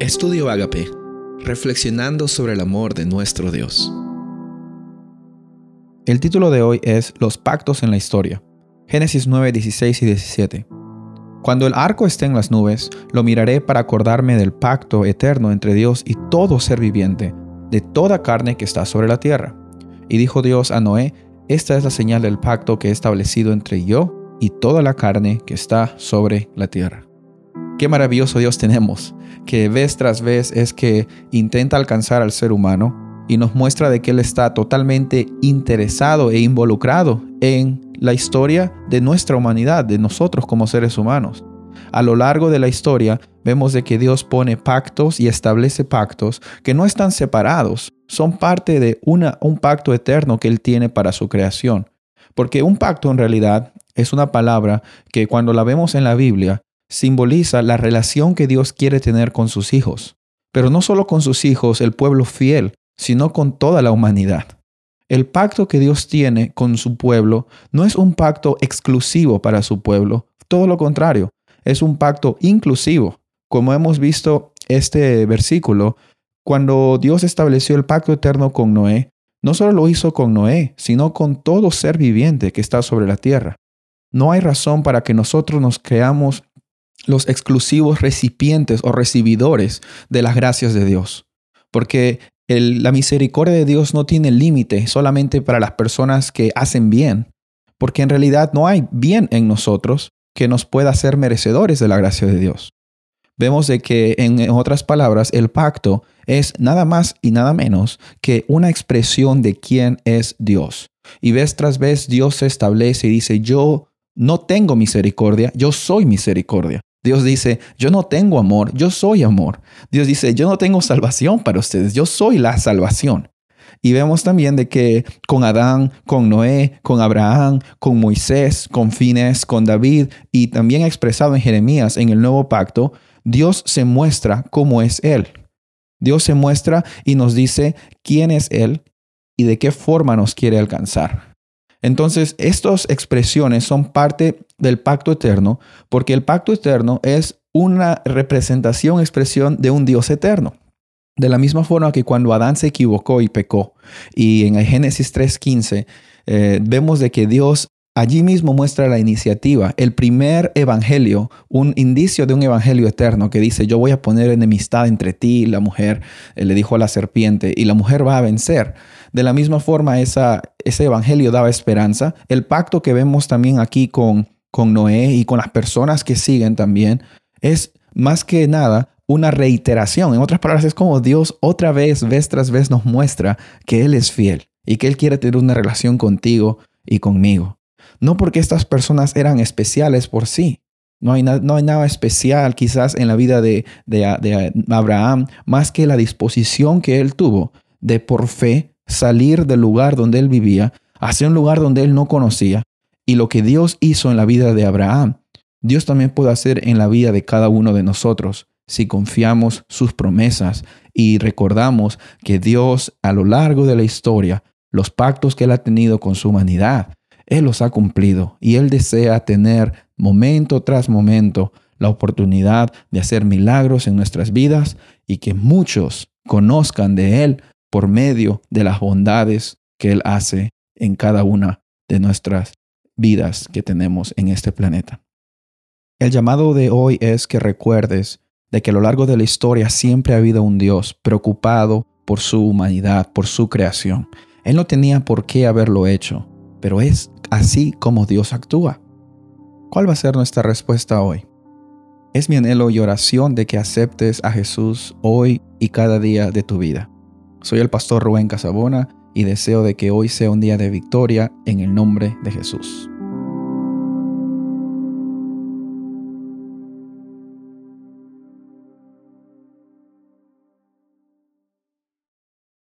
Estudio Agape, reflexionando sobre el amor de nuestro Dios. El título de hoy es Los pactos en la historia. Génesis 9, 16 y 17. Cuando el arco esté en las nubes, lo miraré para acordarme del pacto eterno entre Dios y todo ser viviente, de toda carne que está sobre la tierra. Y dijo Dios a Noé, esta es la señal del pacto que he establecido entre yo y toda la carne que está sobre la tierra. Qué maravilloso Dios tenemos, que vez tras vez es que intenta alcanzar al ser humano y nos muestra de que Él está totalmente interesado e involucrado en la historia de nuestra humanidad, de nosotros como seres humanos. A lo largo de la historia vemos de que Dios pone pactos y establece pactos que no están separados, son parte de una, un pacto eterno que Él tiene para su creación. Porque un pacto en realidad es una palabra que cuando la vemos en la Biblia simboliza la relación que Dios quiere tener con sus hijos, pero no solo con sus hijos, el pueblo fiel, sino con toda la humanidad. El pacto que Dios tiene con su pueblo no es un pacto exclusivo para su pueblo, todo lo contrario, es un pacto inclusivo. Como hemos visto este versículo, cuando Dios estableció el pacto eterno con Noé, no solo lo hizo con Noé, sino con todo ser viviente que está sobre la tierra. No hay razón para que nosotros nos creamos los exclusivos recipientes o recibidores de las gracias de Dios. Porque la misericordia de Dios no tiene límite solamente para las personas que hacen bien, porque en realidad no hay bien en nosotros que nos pueda hacer merecedores de la gracia de Dios. Vemos de que en otras palabras el pacto es nada más y nada menos que una expresión de quién es Dios. Y vez tras vez Dios se establece y dice, yo no tengo misericordia, yo soy misericordia. Dios dice, yo no tengo amor, yo soy amor. Dios dice, yo no tengo salvación para ustedes, yo soy la salvación. Y vemos también de que con Adán, con Noé, con Abraham, con Moisés, con Fines, con David y también expresado en Jeremías en el nuevo pacto, Dios se muestra cómo es Él. Dios se muestra y nos dice quién es Él y de qué forma nos quiere alcanzar. Entonces, estas expresiones son parte del pacto eterno, porque el pacto eterno es una representación, expresión de un Dios eterno. De la misma forma que cuando Adán se equivocó y pecó, y en el Génesis 3.15 eh, vemos de que Dios allí mismo muestra la iniciativa, el primer evangelio, un indicio de un evangelio eterno que dice, yo voy a poner enemistad entre ti y la mujer, eh, le dijo a la serpiente, y la mujer va a vencer. De la misma forma, ese evangelio daba esperanza. El pacto que vemos también aquí con, con Noé y con las personas que siguen también es más que nada una reiteración. En otras palabras, es como Dios otra vez, vez tras vez, nos muestra que Él es fiel y que Él quiere tener una relación contigo y conmigo. No porque estas personas eran especiales por sí. No hay, no hay nada especial quizás en la vida de, de, de Abraham, más que la disposición que él tuvo de por fe salir del lugar donde él vivía hacia un lugar donde él no conocía. Y lo que Dios hizo en la vida de Abraham, Dios también puede hacer en la vida de cada uno de nosotros si confiamos sus promesas y recordamos que Dios a lo largo de la historia, los pactos que él ha tenido con su humanidad, él los ha cumplido y Él desea tener momento tras momento la oportunidad de hacer milagros en nuestras vidas y que muchos conozcan de Él por medio de las bondades que Él hace en cada una de nuestras vidas que tenemos en este planeta. El llamado de hoy es que recuerdes de que a lo largo de la historia siempre ha habido un Dios preocupado por su humanidad, por su creación. Él no tenía por qué haberlo hecho, pero es así como Dios actúa. ¿Cuál va a ser nuestra respuesta hoy? Es mi anhelo y oración de que aceptes a Jesús hoy y cada día de tu vida. Soy el pastor Rubén Casabona y deseo de que hoy sea un día de victoria en el nombre de Jesús.